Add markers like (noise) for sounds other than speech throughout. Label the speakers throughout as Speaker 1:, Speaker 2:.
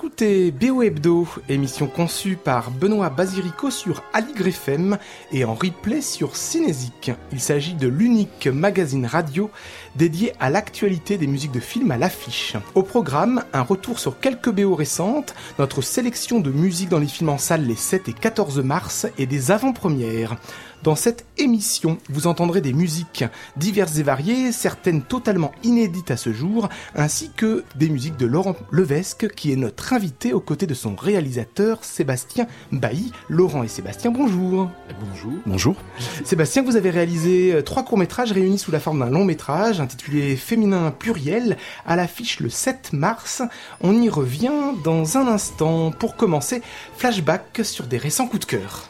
Speaker 1: écoutez BO Hebdo, émission conçue par Benoît Basirico sur Aligre FM et en replay sur Cinésique. Il s'agit de l'unique magazine radio dédié à l'actualité des musiques de films à l'affiche. Au programme, un retour sur quelques BO récentes, notre sélection de musique dans les films en salle les 7 et 14 mars et des avant-premières. Dans cette émission, vous entendrez des musiques diverses et variées, certaines totalement inédites à ce jour, ainsi que des musiques de Laurent Levesque, qui est notre invité aux côtés de son réalisateur Sébastien Bailly. Laurent et Sébastien, bonjour.
Speaker 2: Bonjour. Bonjour.
Speaker 1: Sébastien, vous avez réalisé euh, trois courts-métrages réunis sous la forme d'un long métrage intitulé Féminin pluriel, à l'affiche le 7 mars. On y revient dans un instant. Pour commencer, flashback sur des récents coups de cœur.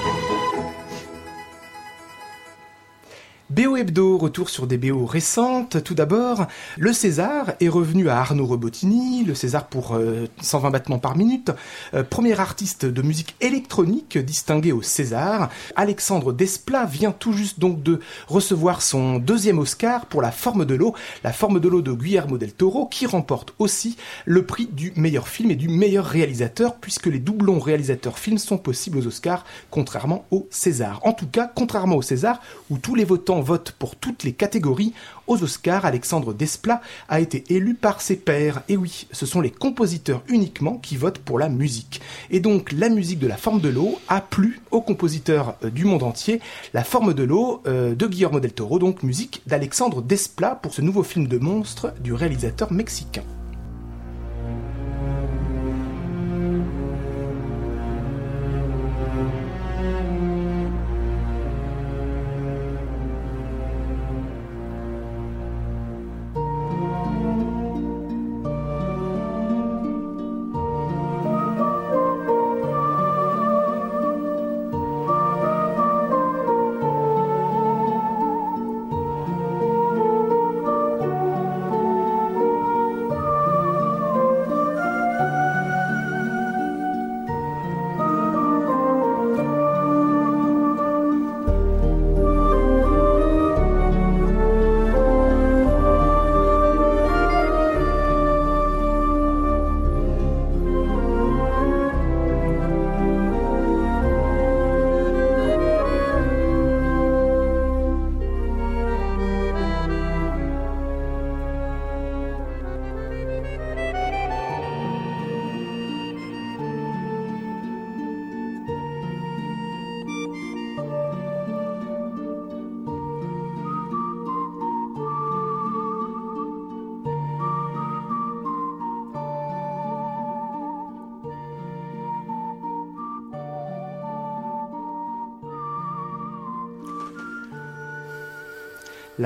Speaker 1: BO Hebdo, retour sur des BO récentes. Tout d'abord, le César est revenu à Arnaud Robotini, le César pour 120 euh, battements par minute. Euh, premier artiste de musique électronique distingué au César. Alexandre Desplat vient tout juste donc de recevoir son deuxième Oscar pour La forme de l'eau, La forme de l'eau de Guillermo del Toro, qui remporte aussi le prix du meilleur film et du meilleur réalisateur, puisque les doublons réalisateurs-films sont possibles aux Oscars, contrairement au César. En tout cas, contrairement au César, où tous les votants vote pour toutes les catégories, aux Oscars, Alexandre Desplat a été élu par ses pairs. Et oui, ce sont les compositeurs uniquement qui votent pour la musique. Et donc la musique de La Forme de l'eau a plu aux compositeurs euh, du monde entier. La Forme de l'eau euh, de Guillermo del Toro, donc musique d'Alexandre Desplat pour ce nouveau film de monstre du réalisateur mexicain.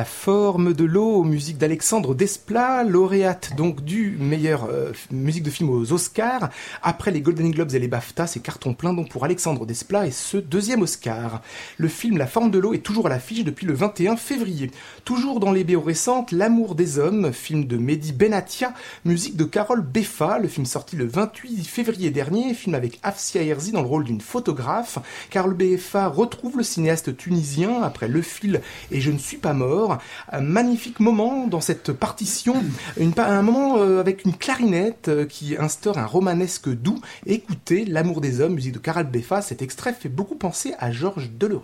Speaker 1: La forme de l'eau, musique d'Alexandre Desplat, lauréate donc du meilleur euh, musique de film aux Oscars. Après les Golden Globes et les BAFTA, c'est carton plein donc pour Alexandre Desplat et ce deuxième Oscar. Le film La forme de l'eau est toujours à l'affiche depuis le 21 février. Toujours dans les BO récentes, L'amour des hommes, film de Mehdi Benatia, musique de Carole Beffa, le film sorti le 28 février dernier, film avec Afsia Herzi dans le rôle d'une photographe. Carole Beffa retrouve le cinéaste tunisien après Le Fil et Je ne suis pas mort un magnifique moment dans cette partition, un moment euh, avec une clarinette euh, qui instaure un romanesque doux. Écoutez, L'amour des hommes, musique de Karel Beffa, cet extrait fait beaucoup penser à Georges Delerue.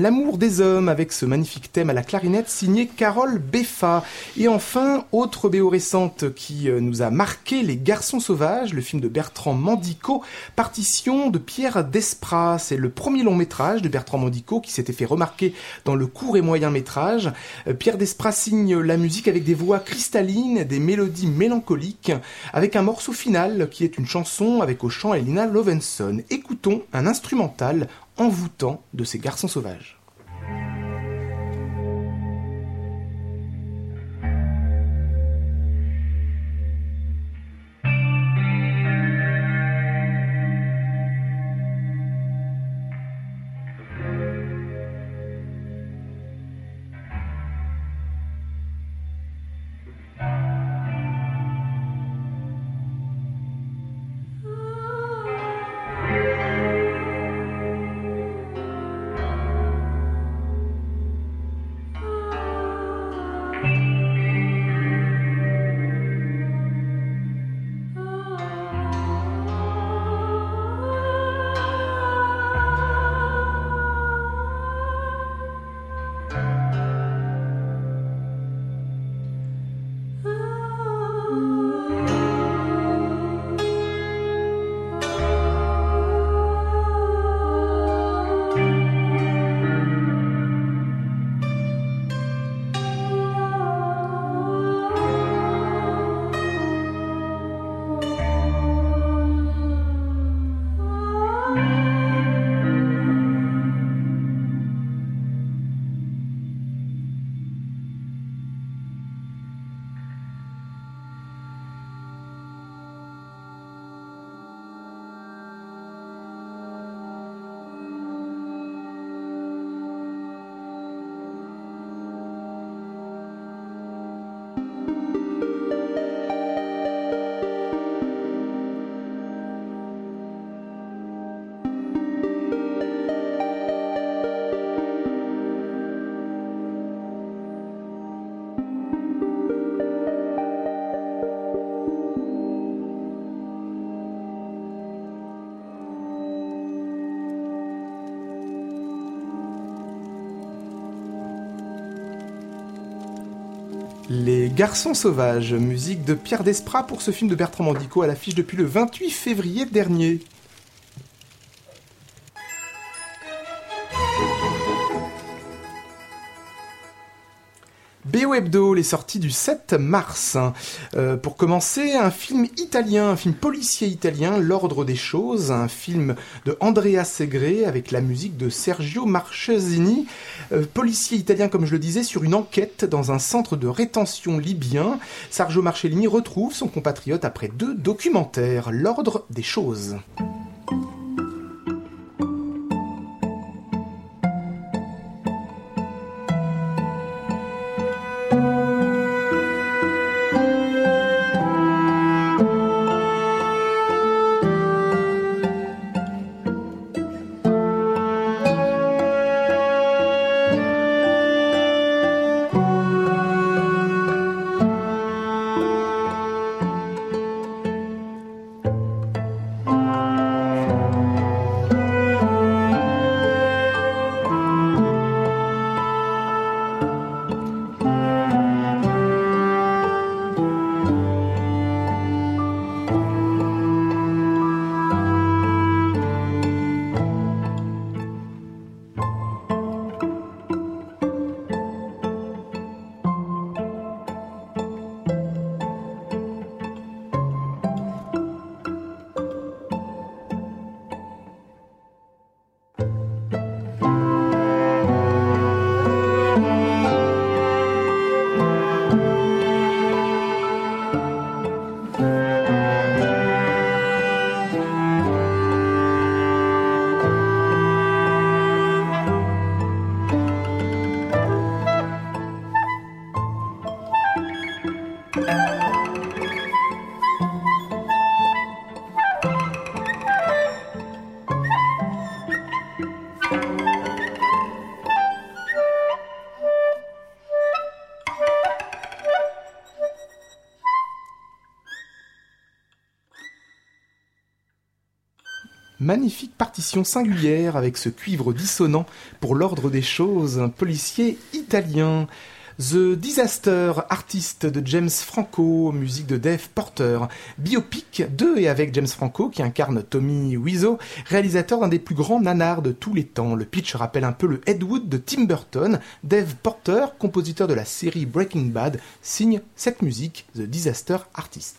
Speaker 1: L'amour des hommes avec ce magnifique thème à la clarinette signé Carole Beffa. Et enfin, autre BO récente qui euh, nous a marqué, Les Garçons Sauvages, le film de Bertrand Mandico, partition de Pierre Desprats. C'est le premier long métrage de Bertrand Mandico qui s'était fait remarquer dans le court et moyen métrage. Euh, Pierre Desprats signe la musique avec des voix cristallines, des mélodies mélancoliques, avec un morceau final qui est une chanson avec au chant Elina Lovenson. Écoutons un instrumental envoûtant de ces garçons sauvages. Les Garçons Sauvages, musique de Pierre Desprats pour ce film de Bertrand Mandico à l'affiche depuis le 28 février dernier. Les sorties du 7 mars. Euh, pour commencer, un film italien, un film policier italien, L'Ordre des Choses, un film de Andrea Segre avec la musique de Sergio Marchesini, euh, policier italien comme je le disais, sur une enquête dans un centre de rétention libyen. Sergio Marchesini retrouve son compatriote après deux documentaires, L'Ordre des Choses. magnifique partition singulière avec ce cuivre dissonant pour l'ordre des choses, un policier italien. The Disaster Artist de James Franco, musique de Dave Porter, biopic de et avec James Franco qui incarne Tommy Wiseau, réalisateur d'un des plus grands nanars de tous les temps. Le pitch rappelle un peu le Ed Wood de Tim Burton. Dave Porter, compositeur de la série Breaking Bad, signe cette musique, The Disaster Artist.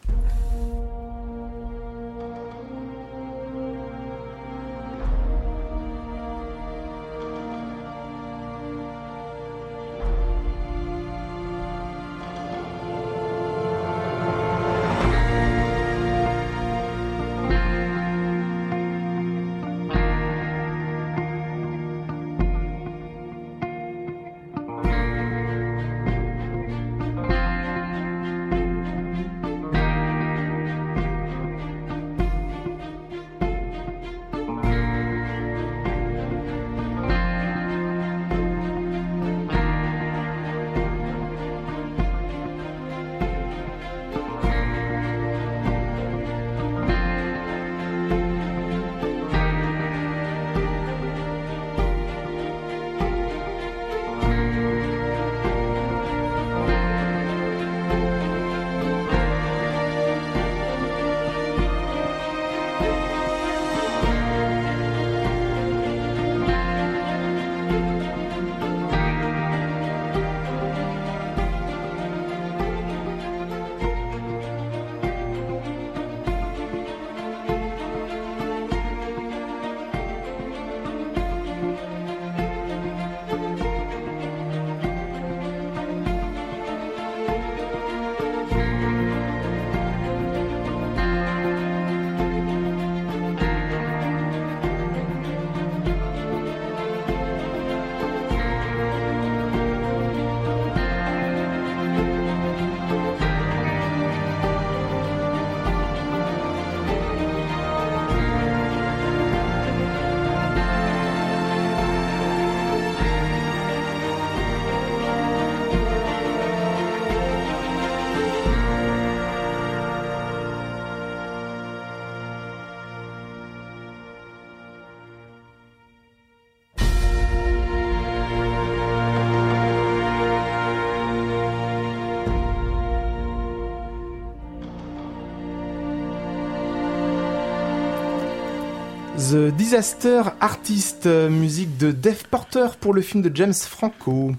Speaker 1: The Disaster Artist, euh, musique de Dave Porter pour le film de James Franco.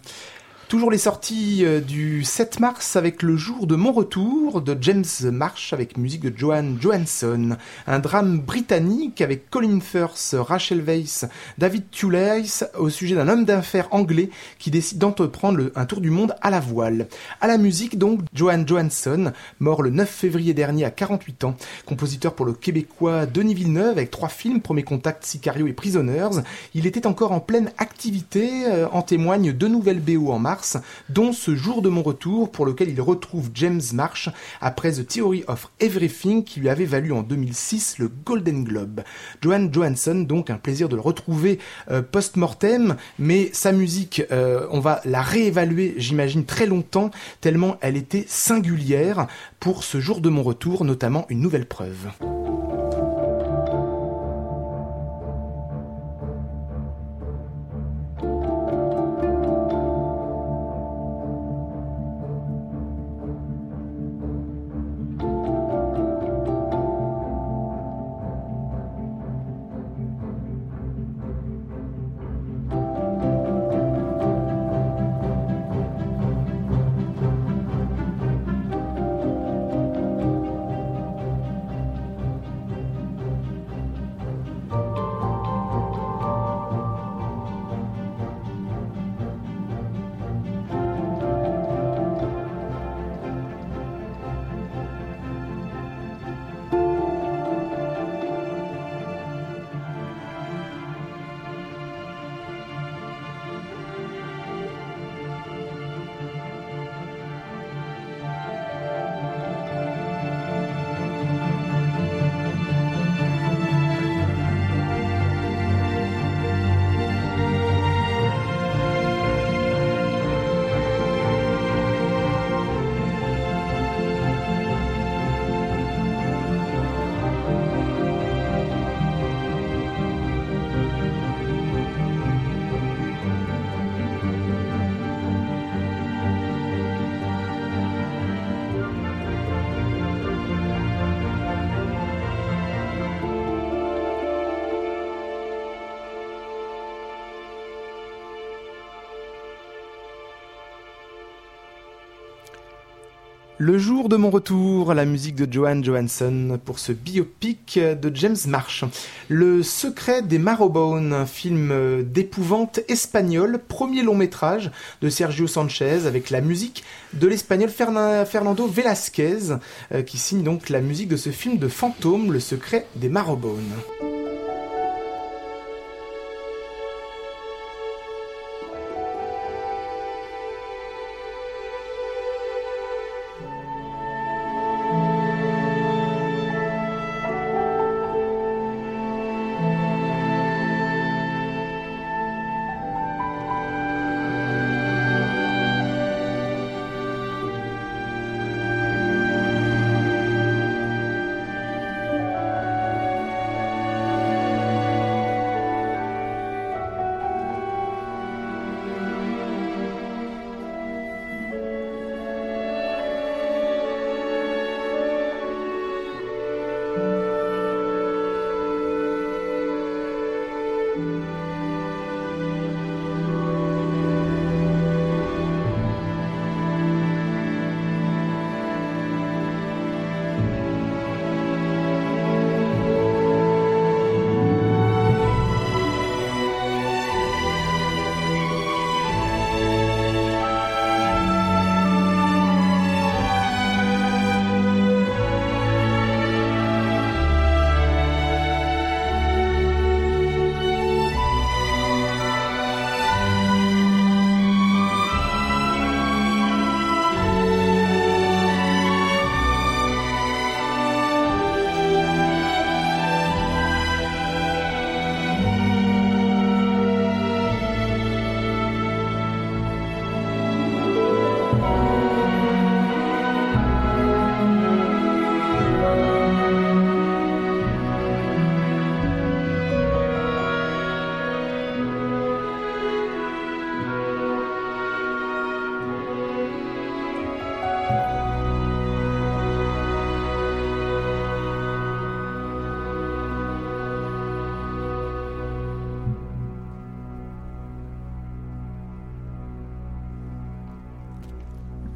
Speaker 1: Toujours les sorties euh, du 7 mars avec Le jour de mon retour de James Marsh avec musique de Joan Johansson. Un drame britannique avec Colin Firth, Rachel Weisz, David Thewlis au sujet d'un homme d'affaires anglais qui décide d'entreprendre un tour du monde à la voile. À la musique donc, Joan Johansson, mort le 9 février dernier à 48 ans, compositeur pour le québécois Denis Villeneuve avec trois films, Premier Contact, Sicario et Prisoners. Il était encore en pleine activité, euh, en témoignent deux nouvelles BO en mars dont ce jour de mon retour pour lequel il retrouve James Marsh après The Theory of Everything qui lui avait valu en 2006 le Golden Globe. Johan Johansson, donc un plaisir de le retrouver euh, post-mortem, mais sa musique, euh, on va la réévaluer, j'imagine, très longtemps, tellement elle était singulière pour ce jour de mon retour, notamment une nouvelle preuve. Le jour de mon retour, la musique de Johan Johansson pour ce biopic de James Marsh. Le secret des Marrowbone, un film d'épouvante espagnol, premier long métrage de Sergio Sanchez avec la musique de l'espagnol Fernando Velasquez euh, qui signe donc la musique de ce film de fantôme, Le secret des Marrowbone.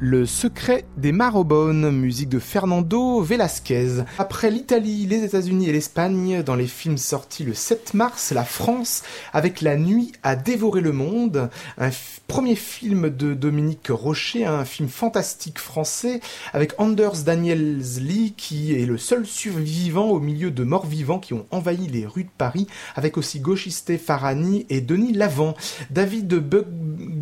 Speaker 1: Le secret des Marrowbone, musique de Fernando Velasquez. Après l'Italie, les États-Unis et l'Espagne, dans les films sortis le 7 mars, la France, avec La Nuit a dévoré le monde, premier film de Dominique Rocher, un film fantastique français, avec Anders Daniels Lee, qui est le seul survivant au milieu de morts vivants qui ont envahi les rues de Paris, avec aussi Gauchiste Farani et Denis Lavant. David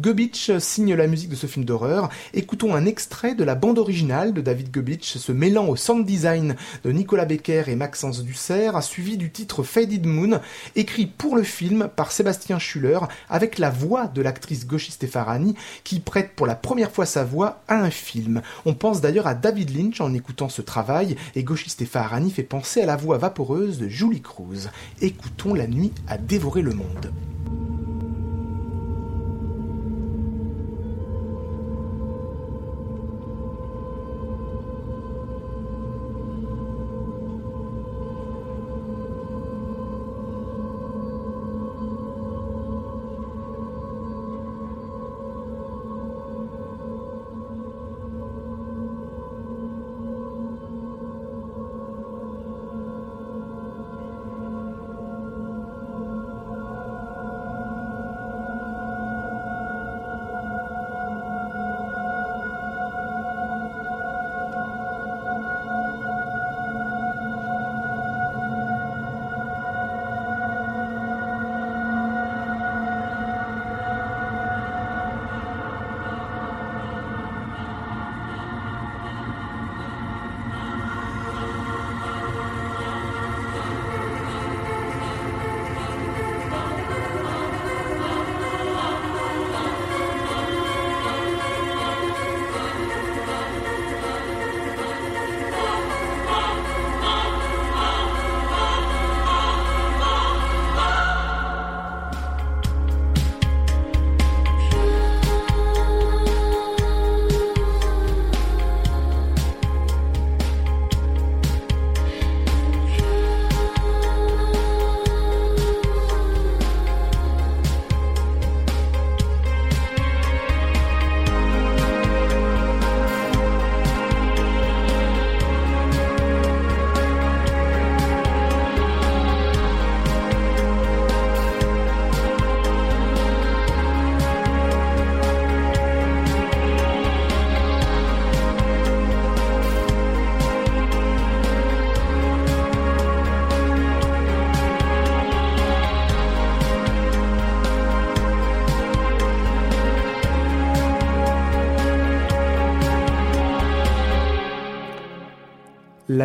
Speaker 1: Gubitsch signe la musique de ce film d'horreur. Écoutons un extrait de la bande originale de David Gubitsch, se mêlant au sound design de Nicolas Becker et Maxence Dussert, suivi du titre Faded Moon, écrit pour le film par Sébastien Schuller, avec la voix de l'actrice Goshi Stefarani, qui prête pour la première fois sa voix à un film. On pense d'ailleurs à David Lynch en écoutant ce travail, et Goshi Stefarani fait penser à la voix vaporeuse de Julie Cruz. Écoutons La nuit à dévorer le monde.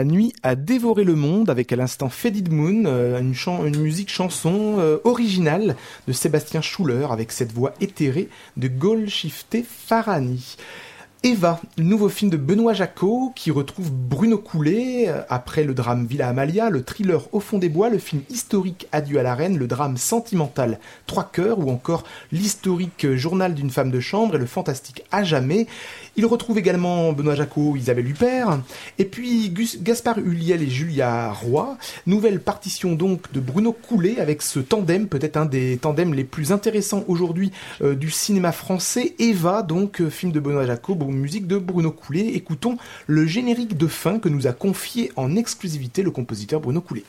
Speaker 1: La nuit a dévoré le monde avec à l'instant Faded Moon, euh, une, musique chanson euh, originale de Sébastien Schuller avec cette voix éthérée de Golshifteh Farani. Eva, le nouveau film de Benoît Jacot qui retrouve Bruno Coulet euh, après le drame Villa Amalia, le thriller Au fond des bois, le film historique Adieu à la reine, le drame sentimental Trois cœurs ou encore l'historique Journal d'une femme de chambre et le fantastique À jamais. Il retrouve également Benoît Jacot, Isabelle Huppert, et puis Gaspard Huliel et Julia Roy. Nouvelle partition donc de Bruno Coulet avec ce tandem, peut-être un des tandems les plus intéressants aujourd'hui euh, du cinéma français. Eva, donc euh, film de Benoît Jacot, musique de Bruno Coulet. Écoutons le générique de fin que nous a confié en exclusivité le compositeur Bruno Coulet.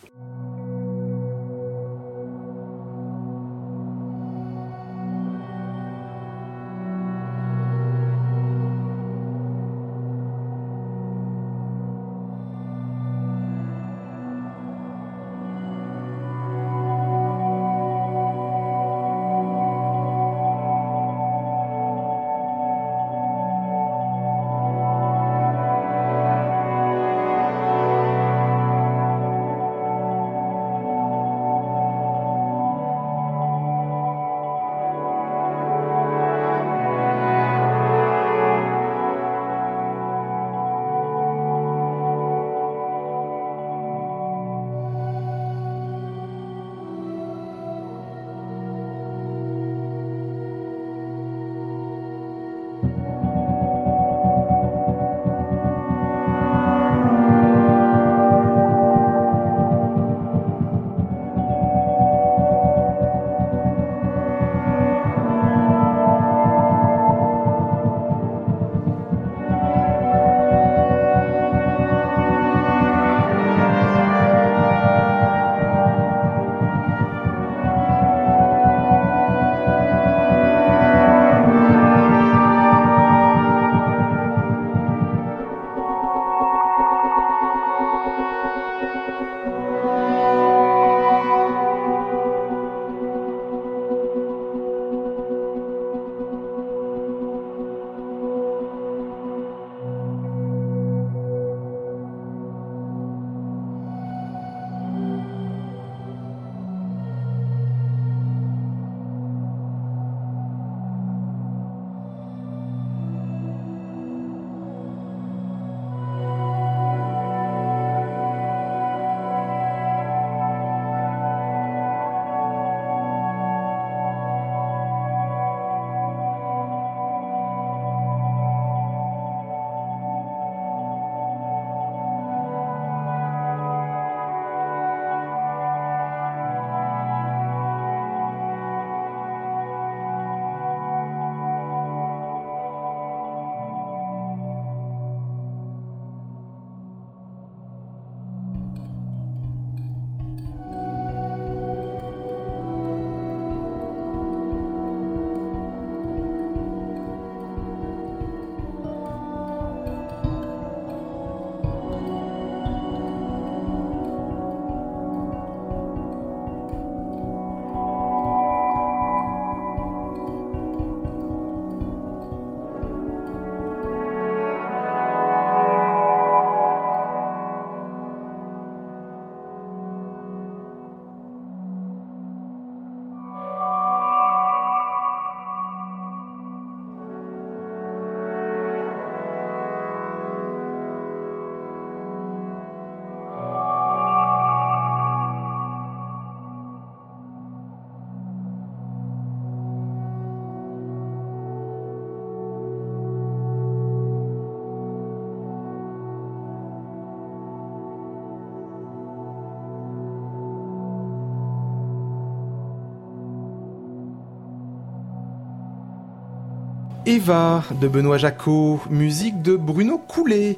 Speaker 1: Eva de Benoît Jacot, musique de Bruno Coulet.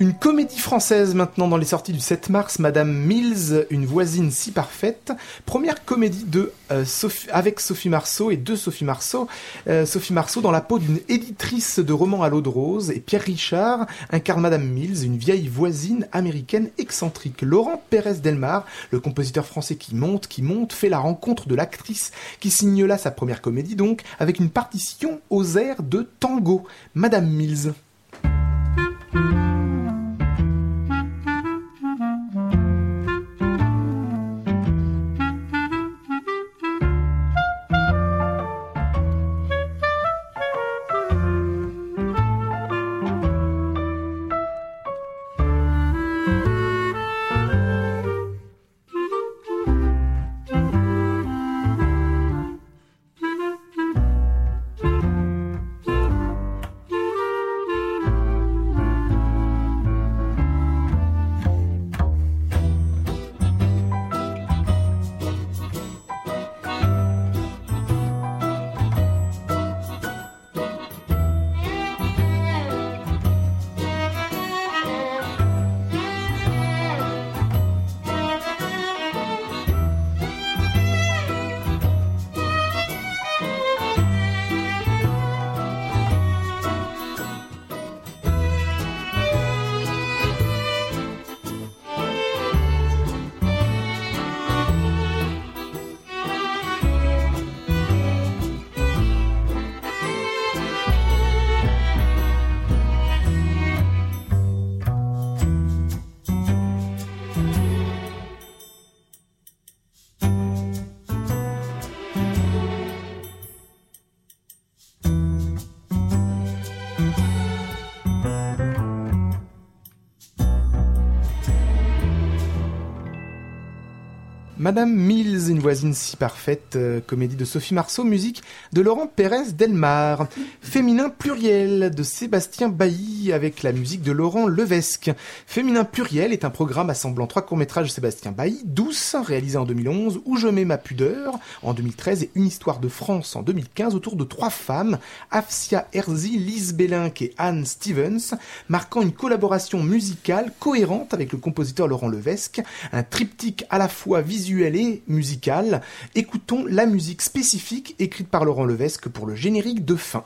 Speaker 1: Une comédie française maintenant dans les sorties du 7 mars, Madame Mills, une voisine si parfaite. Première comédie de euh, Sophie, avec Sophie Marceau et de Sophie Marceau. Euh, Sophie Marceau dans la peau d'une éditrice de romans à l'eau de rose et Pierre Richard incarne Madame Mills, une vieille voisine américaine excentrique. Laurent Pérez Delmar, le compositeur français qui monte, qui monte, fait la rencontre de l'actrice qui signe là sa première comédie donc avec une partition aux airs de tango. Madame Mills. Madame Mills, une voisine si parfaite, euh, comédie de Sophie Marceau, musique de Laurent Pérez Delmar. Féminin pluriel de Sébastien Bailly avec la musique de Laurent Levesque. Féminin pluriel est un programme assemblant trois courts-métrages de Sébastien Bailly, Douce, réalisé en 2011, Où je mets ma pudeur en 2013 et Une histoire de France en 2015 autour de trois femmes, Afsia Herzi, Lise Bellinck et Anne Stevens, marquant une collaboration musicale cohérente avec le compositeur Laurent Levesque, un triptyque à la fois visuel visuelle et musicale, écoutons la musique spécifique écrite par Laurent Levesque pour le générique de fin.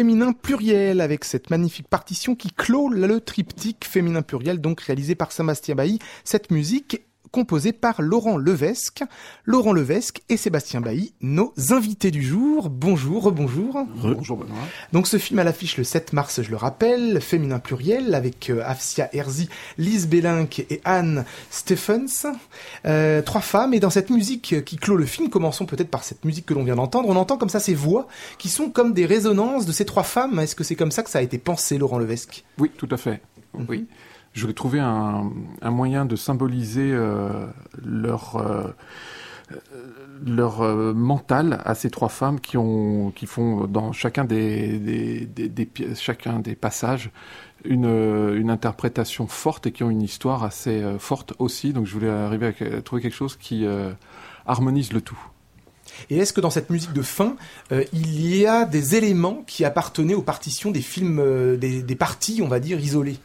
Speaker 1: Féminin pluriel avec cette magnifique partition qui clôt le triptyque féminin pluriel donc réalisé par Sébastien Bailly. Cette musique composé par Laurent Levesque. Laurent Levesque et Sébastien Bailly, nos invités du jour. Bonjour, bonjour.
Speaker 2: Bonjour Benoît.
Speaker 1: Donc ce film à l'affiche le 7 mars, je le rappelle, féminin pluriel avec euh, Afsia Herzi, Lise Bellinck et Anne Stephens. Euh, trois femmes et dans cette musique qui clôt le film, commençons peut-être par cette musique que l'on vient d'entendre. On entend comme ça ces voix qui sont comme des résonances de ces trois femmes. Est-ce que c'est comme ça que ça a été pensé, Laurent Levesque?
Speaker 2: Oui, tout à fait. Oui je voulais trouver un, moyen de symboliser euh, leur euh, leur euh, mental à ces trois femmes qui ont qui font dans chacun des, des, chacun des passages une, une interprétation forte et qui ont une histoire assez forte aussi. Donc je voulais arriver à trouver quelque chose qui harmonise le tout.
Speaker 1: Et est-ce que dans cette musique de fin, il y a des éléments qui appartenaient aux partitions des films, des parties, on va dire, isolées?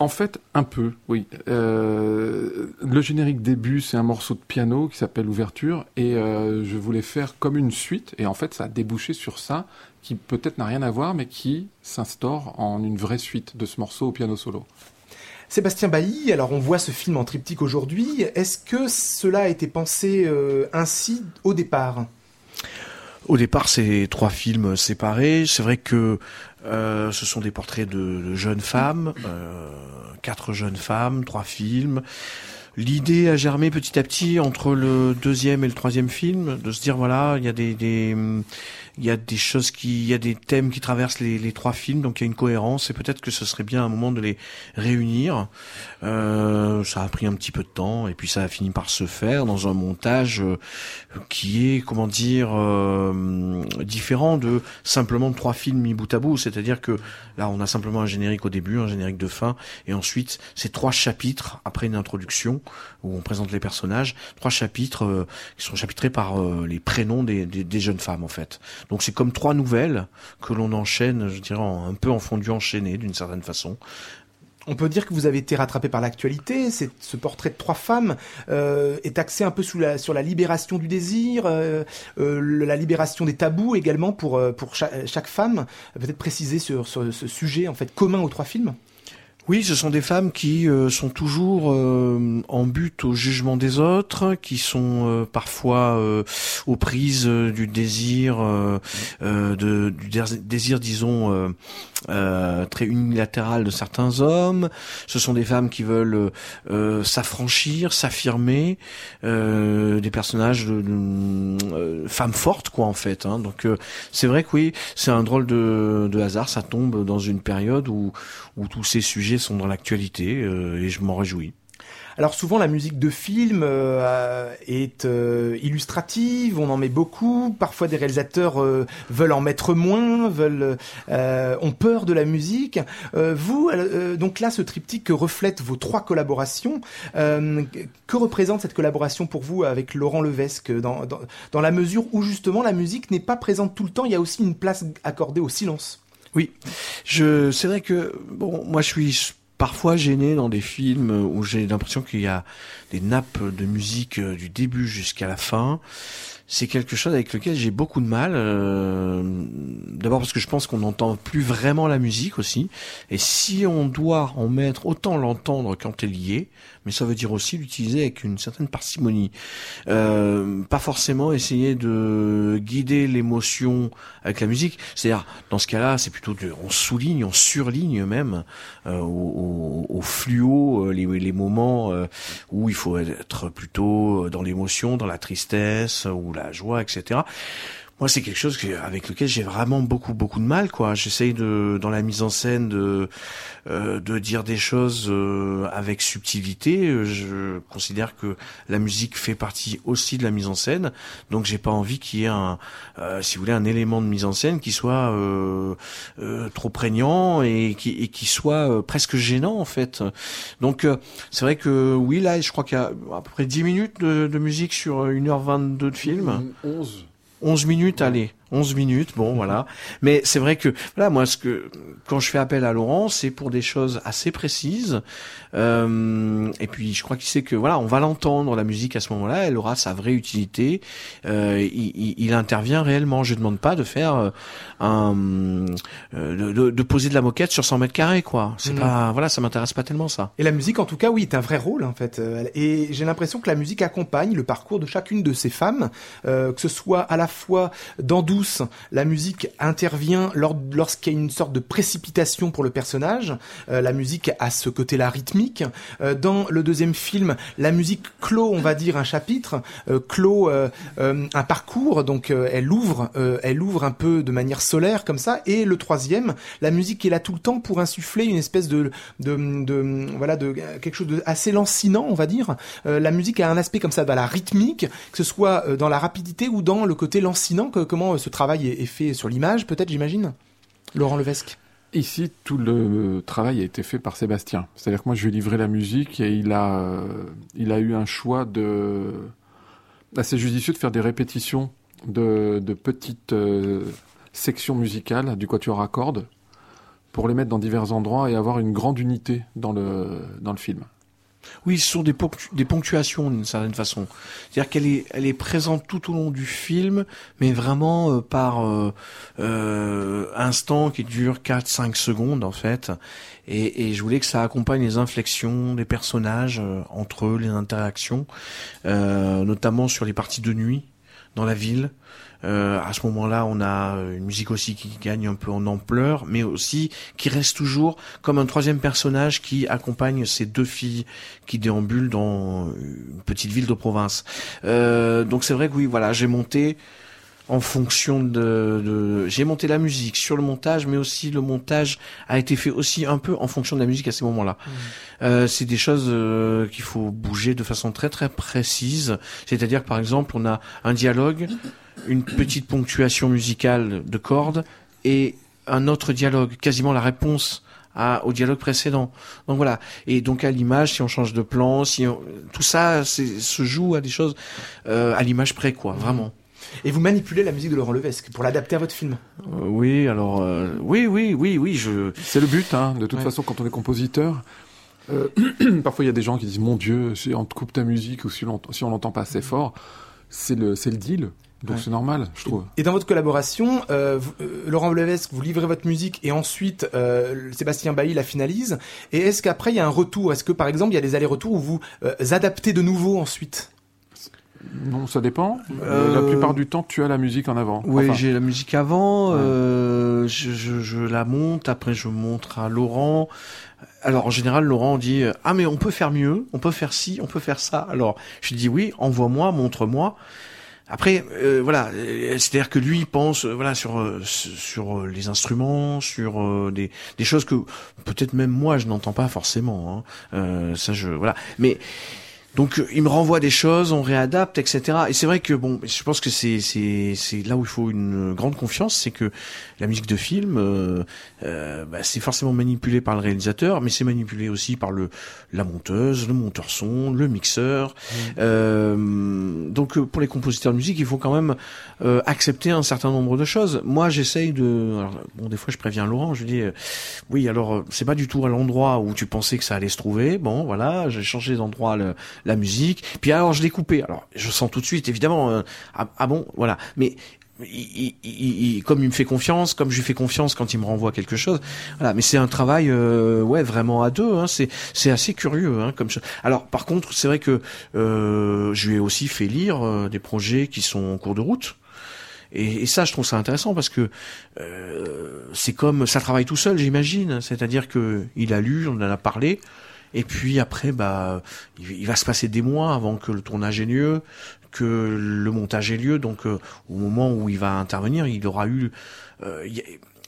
Speaker 2: En fait, un peu, oui. Euh, le générique début, c'est un morceau de piano qui s'appelle Ouverture, et euh, je voulais faire comme une suite, et en fait, ça a débouché sur ça, qui peut-être n'a rien à voir, mais qui s'instaure en une vraie suite de ce morceau au piano solo.
Speaker 1: Sébastien Bailly, alors on voit ce film en triptyque aujourd'hui, est-ce que cela a été pensé euh, ainsi au départ?
Speaker 3: Au départ, c'est trois films séparés. C'est vrai que euh, ce sont des portraits de, jeunes femmes, euh, quatre jeunes femmes, trois films. L'idée a germé petit à petit entre le deuxième et le troisième film, de se dire voilà, il y a des, des il y a des choses qui, il y a des thèmes qui traversent les, trois films, donc il y a une cohérence et peut-être que ce serait bien un moment de les réunir. Euh, ça a pris un petit peu de temps et puis ça a fini par se faire dans un montage euh, qui est, comment dire, euh, différent de simplement trois films mis bout à bout. C'est-à-dire que là, on a simplement un générique au début, un générique de fin, et ensuite c'est trois chapitres après une introduction où on présente les personnages, trois chapitres euh, qui sont chapitrés par les prénoms des, des jeunes femmes en fait. Donc c'est comme trois nouvelles que l'on enchaîne, je dirais, un peu en fondu enchaîné d'une certaine façon.
Speaker 1: On peut dire que vous avez été rattrapé par l'actualité. Ce portrait de trois femmes euh, est axé un peu sur la libération du désir, euh, euh, la libération des tabous également pour chaque femme. Peut-être préciser sur, sur ce sujet en fait commun aux trois films?
Speaker 3: Oui, ce sont des femmes qui euh, sont toujours euh, en but au jugement des autres, qui sont euh, parfois aux prises du désir, de, du désir, disons, très unilatéral de certains hommes. Ce sont des femmes qui veulent s'affranchir, s'affirmer, des personnages de, femmes fortes, quoi, en fait. Hein. Donc, c'est vrai que oui, c'est un drôle de, hasard. Ça tombe dans une période où tous ces sujets sont dans l'actualité euh, et je m'en réjouis.
Speaker 1: Alors souvent la musique de film euh, est euh, illustrative, on en met beaucoup. Parfois des réalisateurs veulent en mettre moins, veulent ont peur de la musique. vous, donc là, ce triptyque reflète vos trois collaborations. que représente cette collaboration pour vous avec Laurent Levesque dans, dans, dans la mesure où justement la musique n'est pas présente tout le temps, il y a aussi une place accordée au silence?
Speaker 3: Oui, je c'est vrai que bon, moi je suis parfois gêné dans des films où j'ai l'impression qu'il y a des nappes de musique euh, du début jusqu'à la fin. C'est quelque chose avec lequel j'ai beaucoup de mal. Euh, d'abord parce que je pense qu'on n'entend plus vraiment la musique aussi. Et si on doit en mettre, autant l'entendre quand elle y est, mais ça veut dire aussi l'utiliser avec une certaine parcimonie. Euh, pas forcément essayer de guider l'émotion avec la musique. C'est-à-dire, dans ce cas-là, c'est plutôt de, on souligne, on surligne même euh, au, au, fluo euh, les, les moments euh, où il faut être plutôt dans l'émotion, dans la tristesse ou la joie, etc moi c'est quelque chose avec lequel j'ai vraiment beaucoup beaucoup de mal quoi. J'essaye de dans la mise en scène de euh, de dire des choses euh, avec subtilité. Je considère que la musique fait partie aussi de la mise en scène. Donc j'ai pas envie qu'il y ait un euh, si vous voulez un élément de mise en scène qui soit euh, euh, trop prégnant et qui et qui soit presque gênant en fait. Donc c'est vrai que oui là je crois qu'il y a à peu près 10 minutes de, de musique sur 1h22 de film.
Speaker 2: 11
Speaker 3: 11 minutes, allez. 11 minutes, bon mhm. voilà. Mais c'est vrai que voilà, moi ce que quand je fais appel à Laurent, c'est pour des choses assez précises. Euh, et puis je crois qu'il sait que voilà, on va l'entendre la musique à ce moment-là, elle aura sa vraie utilité. Euh, il, il, intervient réellement. Je demande pas de faire euh, un de, de, poser de la moquette sur 100 mètres carrés quoi. C'est mhm. pas voilà, ça m'intéresse pas tellement ça.
Speaker 1: Et la musique en tout cas, oui, est un vrai rôle en fait. Et j'ai l'impression que la musique accompagne le parcours de chacune de ces femmes, euh, que ce soit à la fois dans Douce la musique intervient lorsqu'il y a une sorte de précipitation pour le personnage. Euh, la musique a ce côté-là rythmique. Euh, dans le deuxième film, la musique clôt, on va dire, un chapitre, euh, clôt un parcours. Donc elle ouvre, elle ouvre un peu de manière solaire comme ça. Et le troisième, la musique est là tout le temps pour insuffler une espèce de, voilà, de quelque chose de assez lancinant, on va dire. la musique a un aspect comme ça, la rythmique, que ce soit dans la rapidité ou dans le côté lancinant. Que, comment ce travail est, fait sur l'image, peut-être, j'imagine? Laurent Levesque
Speaker 2: Ici, tout le travail a été fait par Sébastien. C'est-à-dire que moi, je lui ai livré la musique et il a, euh, il a eu un choix de assez judicieux de faire des répétitions de, petites euh, sections musicales du quatuor à cordes pour les mettre dans divers endroits et avoir une grande unité dans le, dans le film.
Speaker 3: Oui, ce sont des, des ponctuations d'une certaine façon. C'est-à-dire qu'elle est, présente tout au long du film, mais vraiment euh, par euh, euh, instant qui dure 4-5 secondes en fait. Et, et, je voulais que ça accompagne les inflexions des personnages euh, entre eux, les interactions, notamment sur les parties de nuit dans la ville. Euh, à ce moment-là, on a une musique aussi qui gagne un peu en ampleur, mais aussi qui reste toujours comme un troisième personnage qui accompagne ces deux filles qui déambulent dans une petite ville de province. Euh, donc c'est vrai que oui, voilà, j'ai monté en fonction de, de j'ai monté la musique sur le montage, mais aussi le montage a été fait aussi un peu en fonction de la musique à ces moments-là. Mmh. Euh, c'est des choses euh, qu'il faut bouger de façon très très précise. C'est-à-dire que par exemple, on a un dialogue, une petite ponctuation musicale de cordes et un autre dialogue, quasiment la réponse à, au dialogue précédent. Donc voilà. Et donc à l'image, si on change de plan, si tout ça se joue à des choses euh, à l'image près, quoi, vraiment.
Speaker 1: Et vous manipulez la musique de Laurent Levesque pour l'adapter à votre film.
Speaker 3: Euh, oui, alors euh, oui, oui, oui, oui, je.
Speaker 2: C'est le but, hein. De toute façon, quand on est compositeur, euh, (clears throat) parfois il y a des gens qui disent mon Dieu, si on te coupe ta musique ou si on, si on l'entend pas assez fort, c'est le, c'est le deal. Donc c'est normal, je trouve.
Speaker 1: Et dans votre collaboration, euh, euh, Laurent Levesque, vous livrez votre musique et ensuite euh, Sébastien Bailly la finalise. Et est-ce qu'après il y a un retour? Est-ce que par exemple il y a des allers-retours où vous euh, adaptez de nouveau ensuite?
Speaker 2: Non, ça dépend. La plupart du temps, tu as la musique en avant.
Speaker 3: Oui,
Speaker 2: Enfin,
Speaker 3: j'ai la musique avant, je, je, je la monte, après je montre à Laurent. Alors en général, Laurent dit ah mais on peut faire mieux, on peut faire ci, on peut faire ça. Alors je dis oui, envoie-moi, montre-moi. Après, euh, voilà, euh, c'est-à-dire que lui il pense, euh, voilà, sur euh, sur euh, les instruments, sur euh, des des choses que peut-être même moi je n'entends pas forcément. Hein. Euh, ça, je voilà. Mais donc il me renvoie des choses, on réadapte, etc. Et c'est vrai que bon, je pense que c'est c'est c'est là où il faut une grande confiance, c'est que la musique de film, euh, euh, bah, c'est forcément manipulé par le réalisateur, mais c'est manipulé aussi par le la monteuse, le monteur son, le mixeur. Euh, donc euh, pour les compositeurs de musique, il faut quand même euh, accepter un certain nombre de choses. Moi, j'essaye de. Alors, bon, des fois, je préviens Laurent, je lui dis, oui, alors c'est pas du tout à l'endroit où tu pensais que ça allait se trouver. Bon, voilà, j'ai changé d'endroit le- la musique. Puis alors, je l'ai coupé. Alors, je sens tout de suite, évidemment, euh, ah, ah bon, voilà. Mais il, il- il- comme il me fait confiance, comme je lui fais confiance quand il me renvoie quelque chose, voilà. Mais c'est un travail, euh, ouais, vraiment à deux. Hein, c'est c'est assez curieux, hein, comme ça. Alors, par contre, c'est vrai que euh, je lui ai aussi fait lire euh, des projets qui sont en cours de route. Et, et ça, je trouve ça intéressant parce que euh, c'est comme ça travaille tout seul, j'imagine. C'est-à-dire que il a lu, on en a parlé, et puis après, bah, il, va se passer des mois avant que le tournage ait lieu, que le montage ait lieu. Donc, euh, au moment où il va intervenir, il aura eu, euh,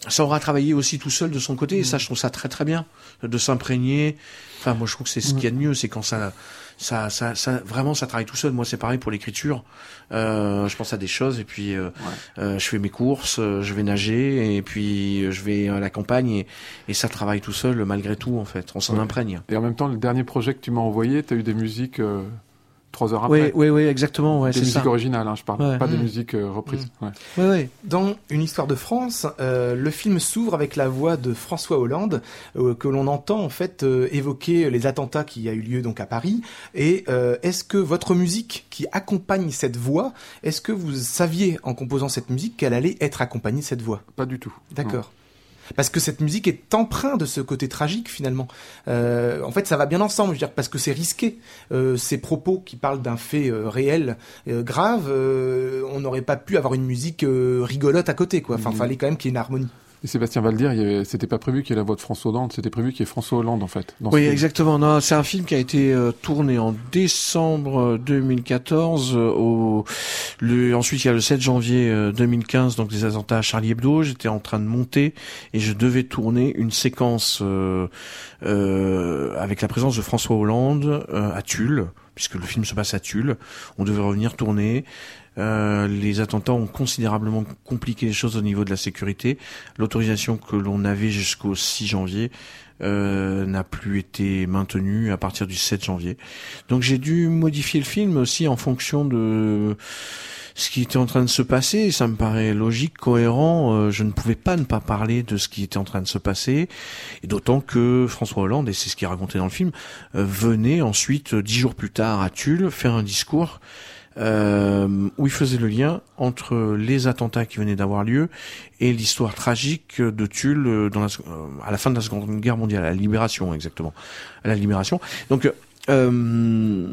Speaker 3: ça aura travaillé aussi tout seul de son côté. Et ça, je trouve ça très très bien de s'imprégner. Enfin, moi, je trouve que c'est ce qu'il y a de mieux, c'est quand ça, ça, ça, ça, vraiment, ça travaille tout seul. Moi, c'est pareil pour l'écriture. Euh, je pense à des choses et puis euh, euh, je fais mes courses, euh, je vais nager et puis euh, je vais à la campagne et, et ça travaille tout seul malgré tout en fait. On s'en
Speaker 2: Ouais.
Speaker 3: imprègne.
Speaker 2: Et en même temps, le dernier projet que tu m'as envoyé, tu as eu des musiques euh, trois heures
Speaker 3: Oui,
Speaker 2: après.
Speaker 3: oui, oui, exactement. Ouais,
Speaker 2: des
Speaker 3: c'est
Speaker 2: musiques
Speaker 3: ça.
Speaker 2: originales, hein, je parle,
Speaker 3: Ouais.
Speaker 2: pas des
Speaker 1: Mm.
Speaker 2: musiques euh, reprises. Ouais.
Speaker 3: Oui, oui.
Speaker 1: Dans Une histoire de France, euh, le film s'ouvre avec la voix de François Hollande, euh, que l'on entend en fait euh, évoquer les attentats qui a eu lieu donc à Paris. Et euh, est-ce que votre musique qui accompagne cette voix, est-ce que vous saviez en composant cette musique qu'elle allait être accompagnée de cette voix?
Speaker 2: Pas du tout.
Speaker 1: D'accord. Parce que cette musique est empreinte de ce côté tragique finalement. Euh, en fait, ça va bien ensemble, je veux dire, parce que c'est risqué. Euh, ces propos qui parlent d'un fait euh, réel, euh, grave, euh, on n'aurait pas pu avoir une musique euh, rigolote à côté, quoi. Enfin,
Speaker 2: Mhm.
Speaker 1: fallait quand même qu'il y ait une harmonie.
Speaker 2: Et Sébastien il y avait- c'était pas prévu qu'il y ait la voix de François Hollande, c'était prévu qu'il y ait François Hollande en fait. dans
Speaker 3: Oui, exactement. Non, c'est un film qui a été euh, tourné en décembre euh, 2014. euh, au, le, ensuite, il y a le 7 janvier euh, 2015, donc les attentats à Charlie Hebdo. J'étais en train de monter et je devais tourner une séquence euh, euh, avec la présence de François Hollande euh, à Tulle, puisque le film se passe à Tulle. On devait revenir tourner. Euh, les attentats ont considérablement compliqué les choses au niveau de la sécurité. L'autorisation que l'on avait jusqu'au 6 janvier euh, n'a plus été maintenue à partir du 7 janvier. Donc j'ai dû modifier le film aussi en fonction de ce qui était en train de se passer. Ça me paraît logique, cohérent. Euh, je ne pouvais pas ne pas parler de ce qui était en train de se passer. Et d'autant que François Hollande, et c'est ce qui est raconté dans le film, euh, venait ensuite, dix jours plus tard, à Tulle, faire un discours euh, où il faisait le lien entre les attentats qui venaient d'avoir lieu et l'histoire tragique de Tulle euh, dans la, euh, à la fin de la Seconde Guerre mondiale, à la Libération exactement, à la Libération. Donc euh,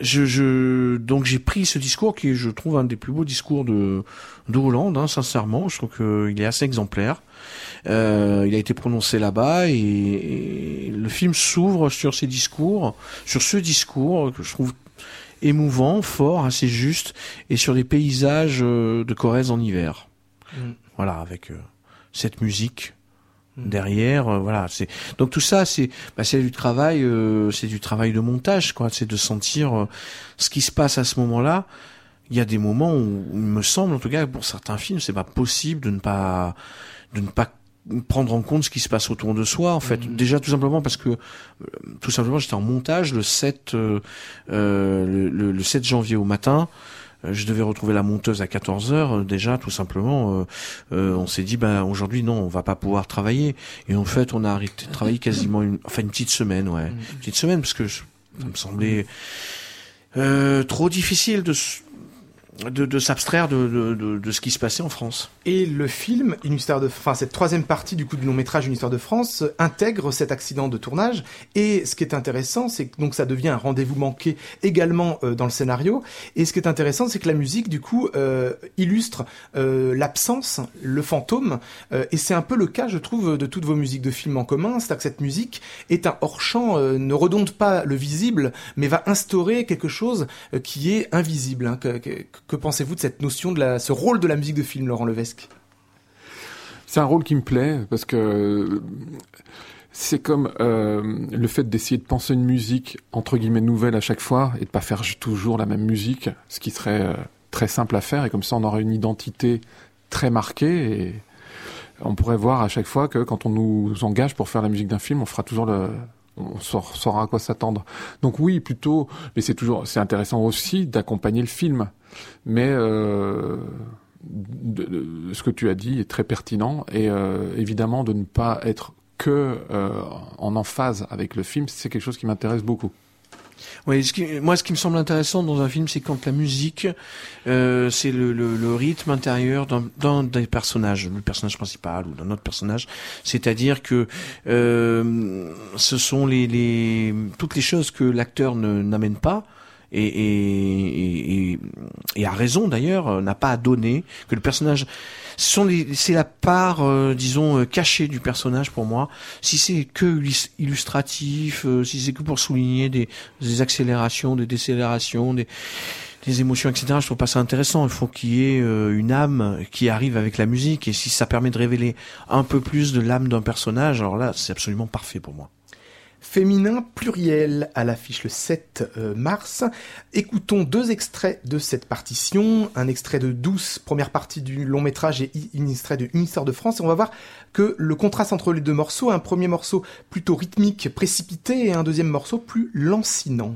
Speaker 3: je, je, donc j'ai pris ce discours qui est, je trouve, un des plus beaux discours de, de Hollande, hein, sincèrement. Je trouve qu'il est assez exemplaire. Euh, il a été prononcé là-bas et, et le film s'ouvre sur ces discours, sur ce discours que je trouve émouvant, fort, assez juste, et sur des paysages euh, de Corrèze en hiver.
Speaker 1: Mm.
Speaker 3: Voilà, avec euh, cette musique
Speaker 1: Mm.
Speaker 3: derrière, euh, voilà. C'est donc tout ça, c'est bah, c'est du travail, euh, c'est du travail de montage, quoi. C'est de sentir euh, ce qui se passe à ce moment-là. Il y a des moments où il me semble, en tout cas, pour certains films, c'est pas possible de ne pas de ne pas prendre en compte ce qui se passe autour de soi en fait.
Speaker 1: Mhm.
Speaker 3: déjà tout simplement parce que euh, tout simplement j'étais en montage le 7 euh, euh, le, le- le 7 janvier au matin. Je devais retrouver la monteuse à 14 heures déjà tout simplement. On s'est dit ben aujourd'hui non on va pas pouvoir travailler. Et en fait on a arrêté de travailler quasiment une enfin une petite semaine ouais. Mm. une petite semaine parce que ça me semblait trop difficile de de, de s'abstraire de, de, de, ce qui se passait en France.
Speaker 1: Et le film, une histoire de, enfin cette troisième partie du coup du long métrage Une histoire de France intègre cet accident de tournage. Et ce qui est intéressant, c'est que donc ça devient un rendez-vous manqué également euh, dans le scénario. Et ce qui est intéressant, c'est que la musique du coup euh, illustre euh, l'absence, le fantôme. et c'est un peu le cas, je trouve, de toutes vos musiques de films en commun. C'est-à-dire que cette musique est un hors-champ, ne redonde pas le visible, mais va instaurer quelque chose qui est invisible. Hein, que, que pensez-vous de cette notion de la, ce rôle de la musique de film, Laurent Levesque?
Speaker 2: C'est un rôle qui me plaît parce que c'est comme euh, le fait d'essayer de penser une musique entre guillemets nouvelle à chaque fois et de pas faire toujours la même musique, ce qui serait euh, très simple à faire et comme ça on aurait une identité très marquée et on pourrait voir à chaque fois que quand on nous engage pour faire la musique d'un film, on fera toujours le, on saura à quoi s'attendre. Donc oui, plutôt, mais c'est toujours, c'est intéressant aussi d'accompagner le film. Mais euh, ce que tu as dit est très pertinent et euh, évidemment de ne pas être que euh, en emphase avec le film, c'est quelque chose qui m'intéresse beaucoup.
Speaker 3: Oui, moi, ce qui me semble intéressant dans un film, c'est quand la musique, euh, c'est le, le, le, rythme intérieur d'un des personnages, le personnage principal ou d'un autre personnage. C'est-à-dire que euh, ce sont les, les, toutes les choses que l'acteur n'amène pas. Et, et, et, et, a raison d'ailleurs, n'a pas à donner, que le personnage c'est la part, euh, disons, euh, cachée du personnage pour moi. Si c'est que illustratif, euh, si c'est que pour souligner des, des accélérations, des décélérations, des, des émotions, etc. Je trouve pas ça intéressant. Il faut qu'il y ait une âme qui arrive avec la musique. Et si ça permet de révéler un peu plus de l'âme d'un personnage, alors là, c'est absolument parfait pour moi.
Speaker 1: Féminin pluriel à l'affiche le 7 euh, mars. Écoutons deux extraits de cette partition, un extrait de Douce, première partie du long métrage et un extrait de Une histoire de France. Et on va voir que le contraste entre les deux morceaux, un premier morceau plutôt rythmique, précipité et un deuxième morceau plus lancinant.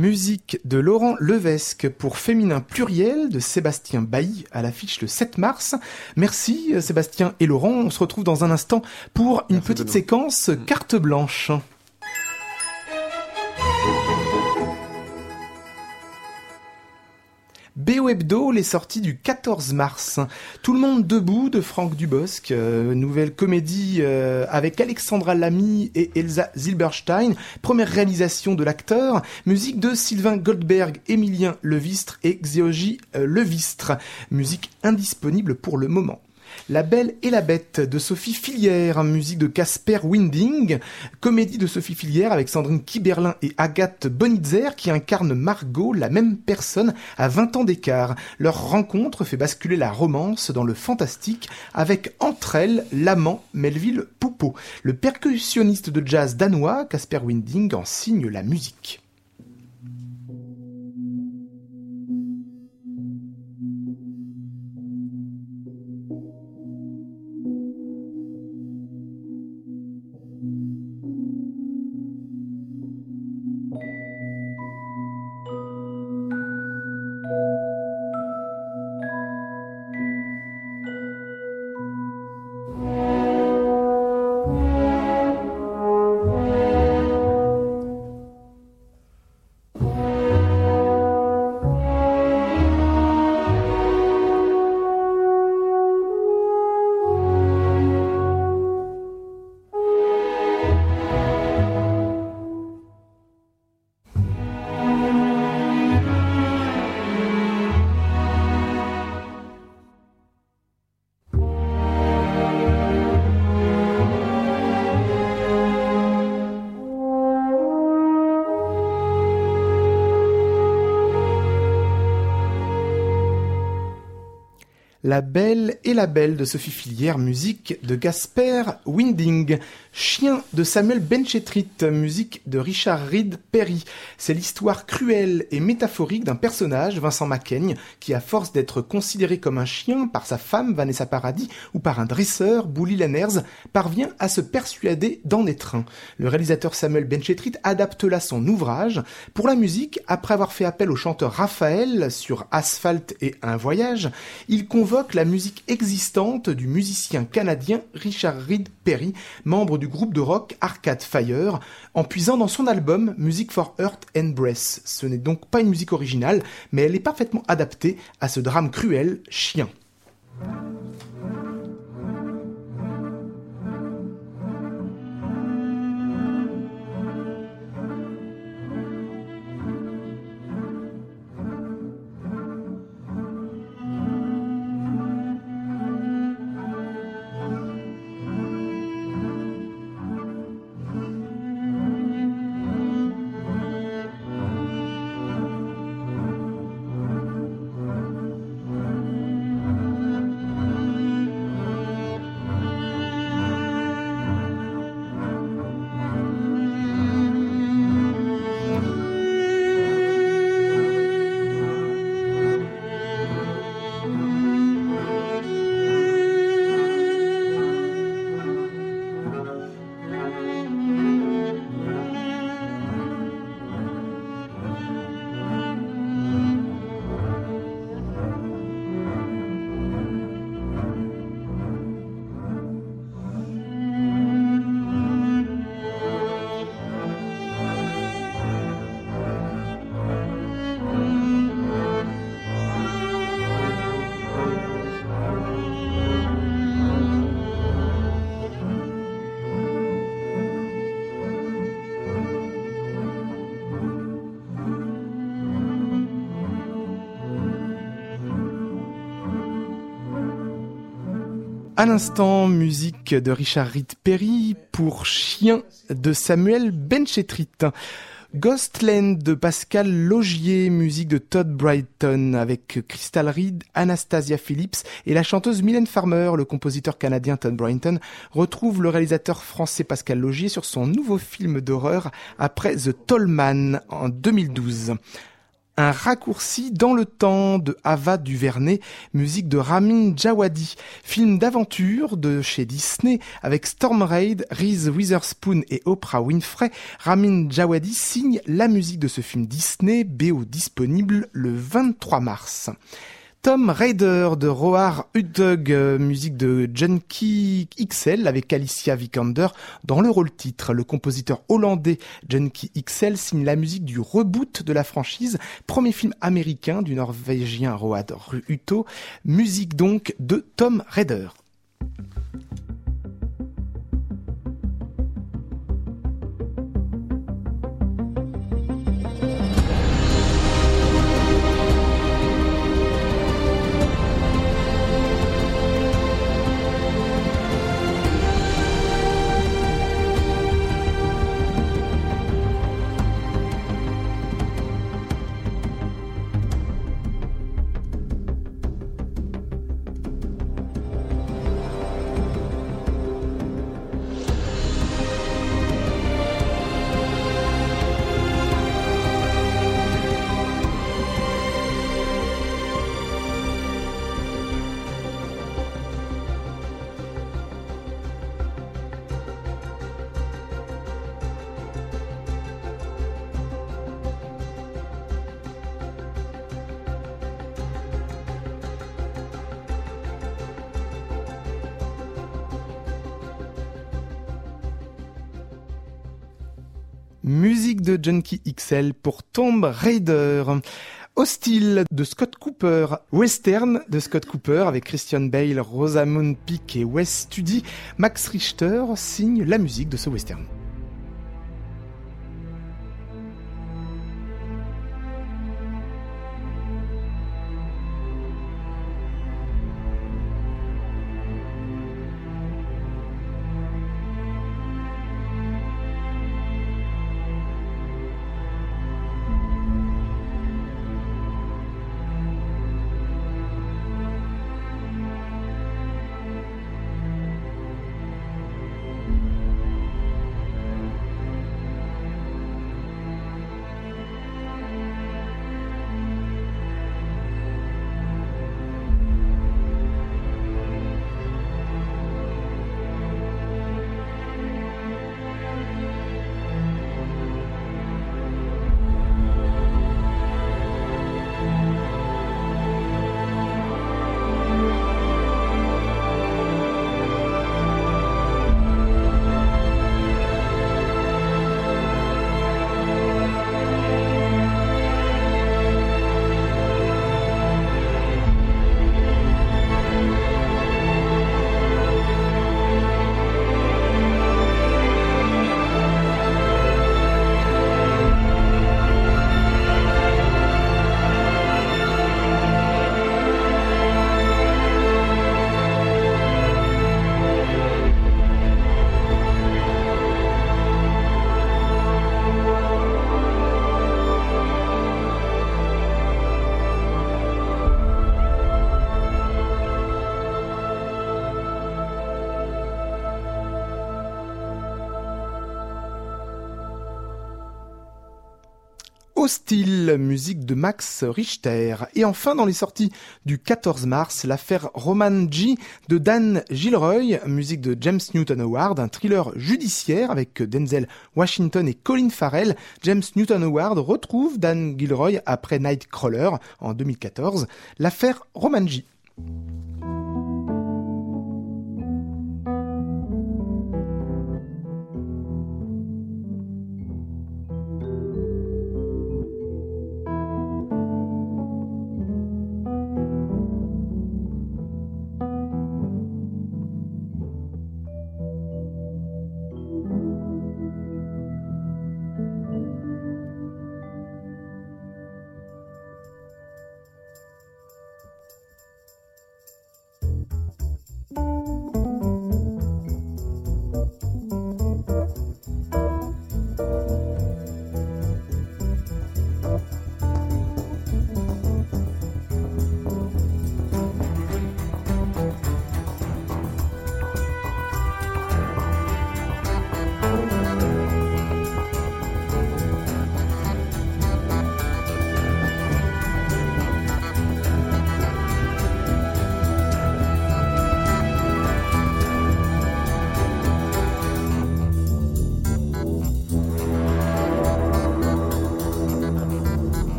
Speaker 1: Musique de Laurent Levesque pour Féminin Pluriel de Sébastien Bailly à l'affiche le 7 mars. Merci euh, Sébastien et Laurent. On se retrouve dans un instant pour une petite séquence mm. carte blanche. BO Hebdo, les sorties du 14 mars. Tout le monde debout de Franck Dubosc, euh, nouvelle comédie euh, avec Alexandra Lamy et Elsa Zilberstein, première réalisation de l'acteur, musique de Sylvain Goldberg, Émilien Levistre et Xéogie euh, Levistre, musique indisponible pour le moment. La Belle et la Bête de Sophie Filière, musique de Casper Winding, comédie de Sophie Filière avec Sandrine Kiberlin et Agathe Bonitzer qui incarnent Margot, la même personne à 20 ans d'écart. Leur rencontre fait basculer la romance dans le fantastique avec entre elles l'amant Melville Poupeau. Le percussionniste de jazz danois Casper Winding en signe la musique. La Belle et la Belle de Sophie Filière, musique de Gasper Winding. Chien de Samuel Benchetrit, musique de Richard Reed Perry. C'est l'histoire cruelle et métaphorique d'un personnage, Vincent Macaigne, qui à force d'être considéré comme un chien par sa femme Vanessa Paradis ou par un dresseur, Bouli Lanners, parvient à se persuader d'en être un. Le réalisateur Samuel Benchetrit adapte là son ouvrage. Pour la musique, après avoir fait appel au chanteur Raphaël sur Asphalte et Un voyage, il convoque la musique existante du musicien canadien Richard Reed Perry, membre du groupe de rock Arcade Fire, en puisant dans son album Music for Earth and Breath. Ce n'est donc pas une musique originale, mais elle est parfaitement adaptée à ce drame cruel, Chien. À l'instant, musique de Richard Reed Perry pour Chien de Samuel Benchetrit. Ghostland de Pascal Logier, musique de Todd Brighton avec Crystal Reed, Anastasia Phillips et la chanteuse Mylène Farmer. Le compositeur canadien Todd Brighton retrouve le réalisateur français Pascal Logier sur son nouveau film d'horreur après The Tollman en 2012 un raccourci dans le temps de Ava Duvernay, musique de Ramin Djawadi, film d'aventure de chez Disney avec Storm Raid, Reese Witherspoon et Oprah Winfrey. Ramin Djawadi signe la musique de ce film Disney, BO disponible le 23 mars. Tom Raider de Roar Hudug, euh, musique de Junkie XL avec Alicia Vikander dans le rôle titre. Le compositeur hollandais Junkie XL signe la musique du reboot de la franchise, premier film américain du norvégien Roar Hutto, musique donc de Tom Raider. Musique de Junkie XL pour Tomb Raider. Hostile de Scott Cooper, Western de Scott Cooper avec Christian Bale, Rosamund Pike et Wes Studi, Max Richter signe la musique de ce western. Hostile, musique de Max Richter. Et enfin, dans les sorties du 14 mars, l'affaire Roman G de Dan Gilroy, musique de James Newton Howard, un thriller judiciaire avec Denzel Washington et Colin Farrell. James Newton Howard retrouve Dan Gilroy après Nightcrawler en 2014. L'affaire Roman G.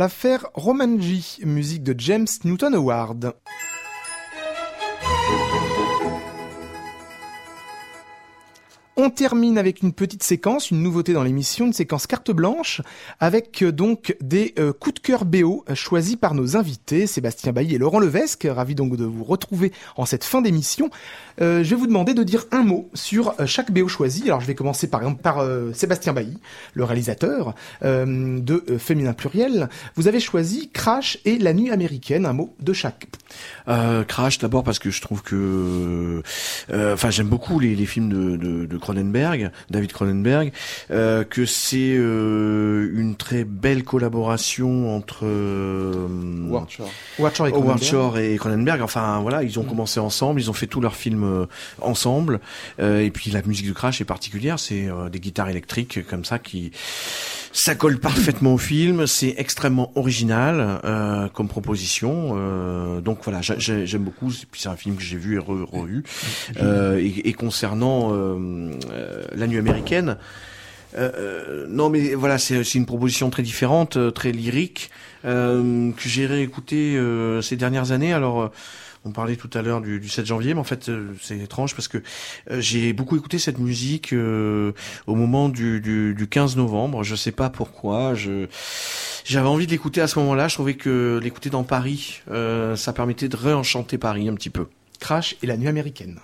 Speaker 1: l'affaire Romanji, musique de James Newton Howard. On termine avec une petite séquence, une nouveauté dans l'émission, une séquence carte blanche, avec euh, donc des euh, coups de cœur BO euh, choisis par nos invités, Sébastien Bailly et Laurent Levesque. Ravi donc de vous retrouver en cette fin d'émission. je vais vous demander de dire un mot sur chaque BO choisi. Alors je vais commencer par Sébastien Bailly, le réalisateur de Féminin Pluriel. Vous avez choisi Crash et La Nuit Américaine, un mot de chaque.
Speaker 3: Crash d'abord parce que je trouve que, enfin j'aime beaucoup les, films de, de, de Cronenberg, David Cronenberg, euh, que c'est euh, une très belle collaboration entre euh, et, Cronenberg. Enfin voilà, ils ont mm. commencé ensemble, ils ont fait tous leurs films ensemble, et puis la musique de Crash est particulière, c'est des guitares électriques comme ça qui ça colle parfaitement au film, c'est extrêmement original euh, comme proposition. Euh, donc voilà, j'aime beaucoup. Puis c'est un film que j'ai vu et revu. Euh, et, et, concernant euh, euh, la nuit américaine, euh, non mais voilà, c'est une proposition très différente, très lyrique que j'ai réécouté ces dernières années. Alors on parlait tout à l'heure du, 7 janvier, mais en fait euh, c'est étrange parce que euh, j'ai beaucoup écouté cette musique euh, au moment du, du, 15 novembre. Je sais pas pourquoi. Je j'avais envie de l'écouter à ce moment-là. Je trouvais que l'écouter dans Paris, ça permettait de réenchanter Paris un petit peu.
Speaker 1: Crash et la nuit américaine.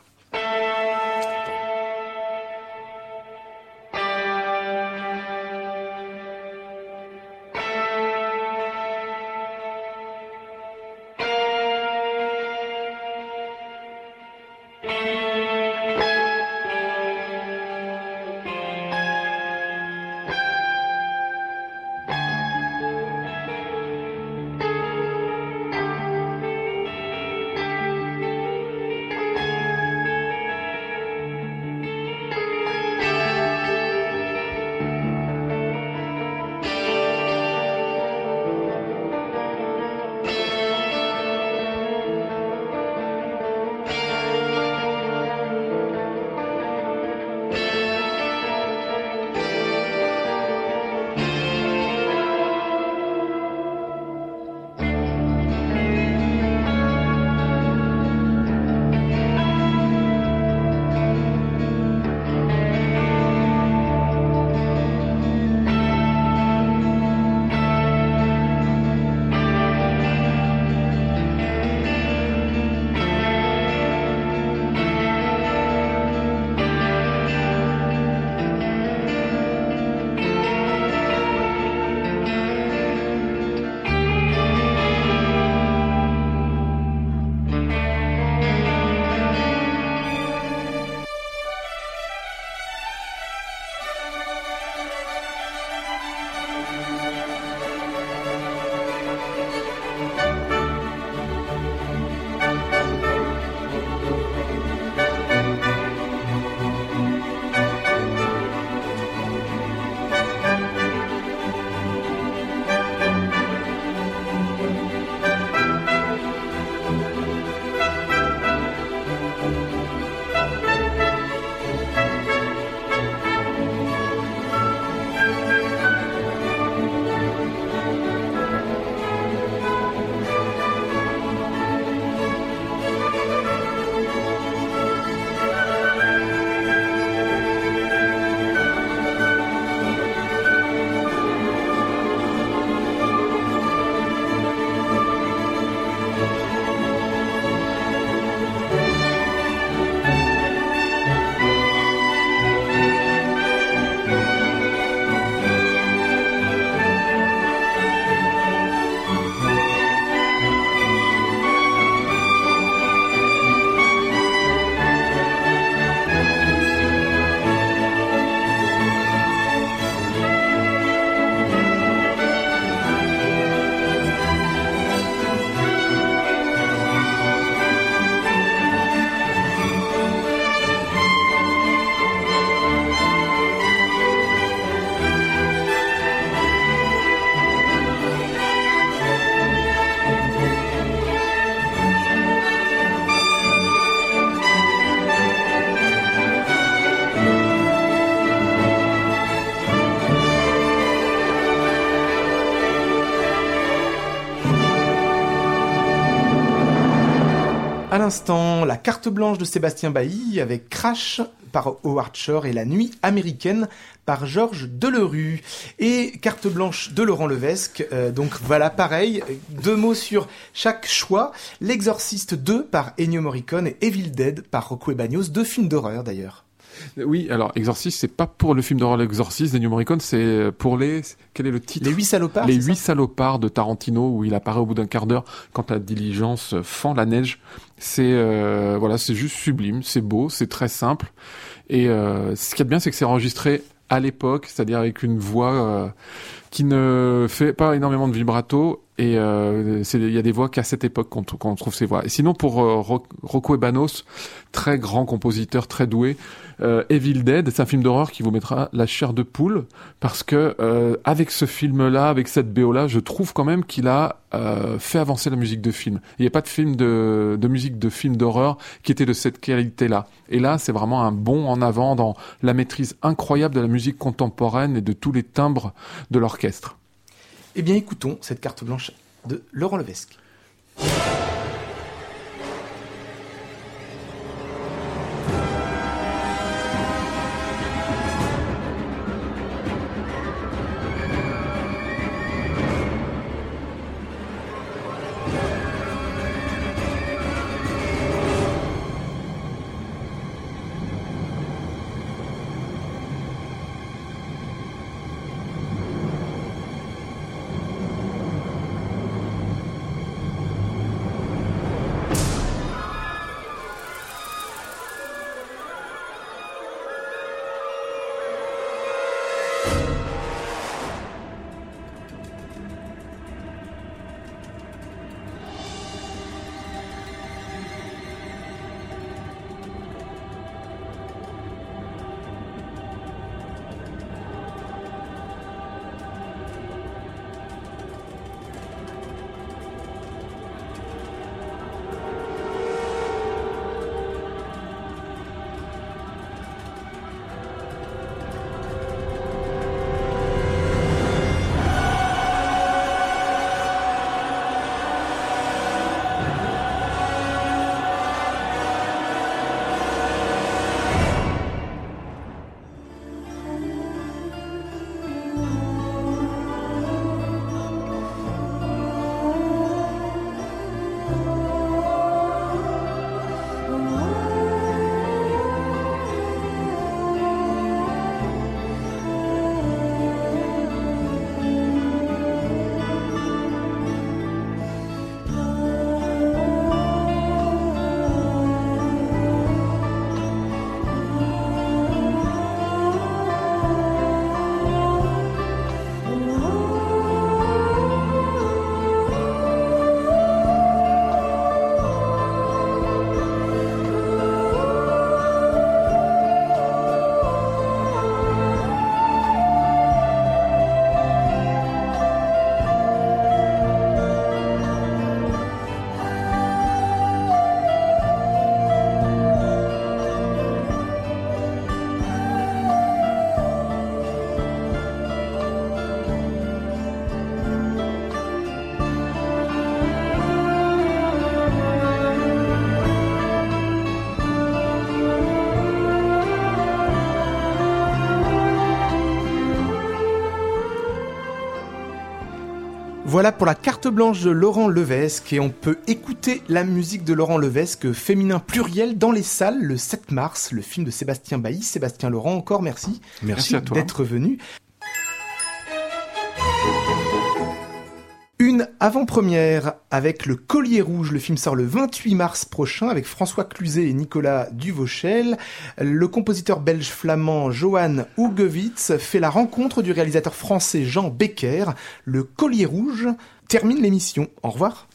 Speaker 1: Carte blanche de Sébastien Bailly avec Crash par Howard Shore et La nuit américaine par Georges Delerue et carte blanche de Laurent Levesque. Euh, donc voilà, pareil, deux mots sur chaque choix. L'Exorciste 2 par Ennio Morricone et Evil Dead par Rocco Bagnos, deux films d'horreur d'ailleurs.
Speaker 2: Oui, alors Exorciste, c'est pas pour le film d'horreur L'Exorciste d'Ennio Morricone, c'est pour les. Quel est le titre?
Speaker 1: Les huit salopards.
Speaker 2: Les huit salopards de Tarantino où il apparaît au bout d'un quart d'heure quand la diligence fend la neige. C'est euh, voilà, c'est juste sublime, c'est beau, c'est très simple. Et euh, ce qui est bien, c'est que c'est enregistré à l'époque, c'est-à-dire avec une voix euh, qui ne fait pas énormément de vibrato et euh, il y a des voix qu'à cette époque qu'on trouve ces voix. Et sinon pour euh, Rocco Ebanos, très grand compositeur, très doué, euh, Evil Dead, c'est un film d'horreur qui vous mettra la chair de poule parce que euh, avec ce film-là, avec cette BO là, je trouve quand même qu'il a euh, fait avancer la musique de film. Il n'y a pas de film de, de musique de film d'horreur qui était de cette qualité-là. Et là, c'est vraiment un bond en avant dans la maîtrise incroyable de la musique contemporaine et de tous les timbres de l'orchestre.
Speaker 1: Eh bien, écoutons cette carte blanche de Laurent Levesque. Voilà pour la carte blanche de Laurent Levesque et on peut écouter la musique de Laurent Levesque féminin pluriel dans les salles le 7 mars, le film de Sébastien Bailly. Sébastien Laurent, encore merci,
Speaker 2: merci,
Speaker 1: d'être venu. Avant-première avec Le Collier Rouge. Le film sort le 28 mars prochain avec François Cluzet et Nicolas Duvauchel. Le compositeur belge-flamand Johan Hugewitz fait la rencontre du réalisateur français Jean Becker. Le Collier Rouge termine l'émission. Au revoir.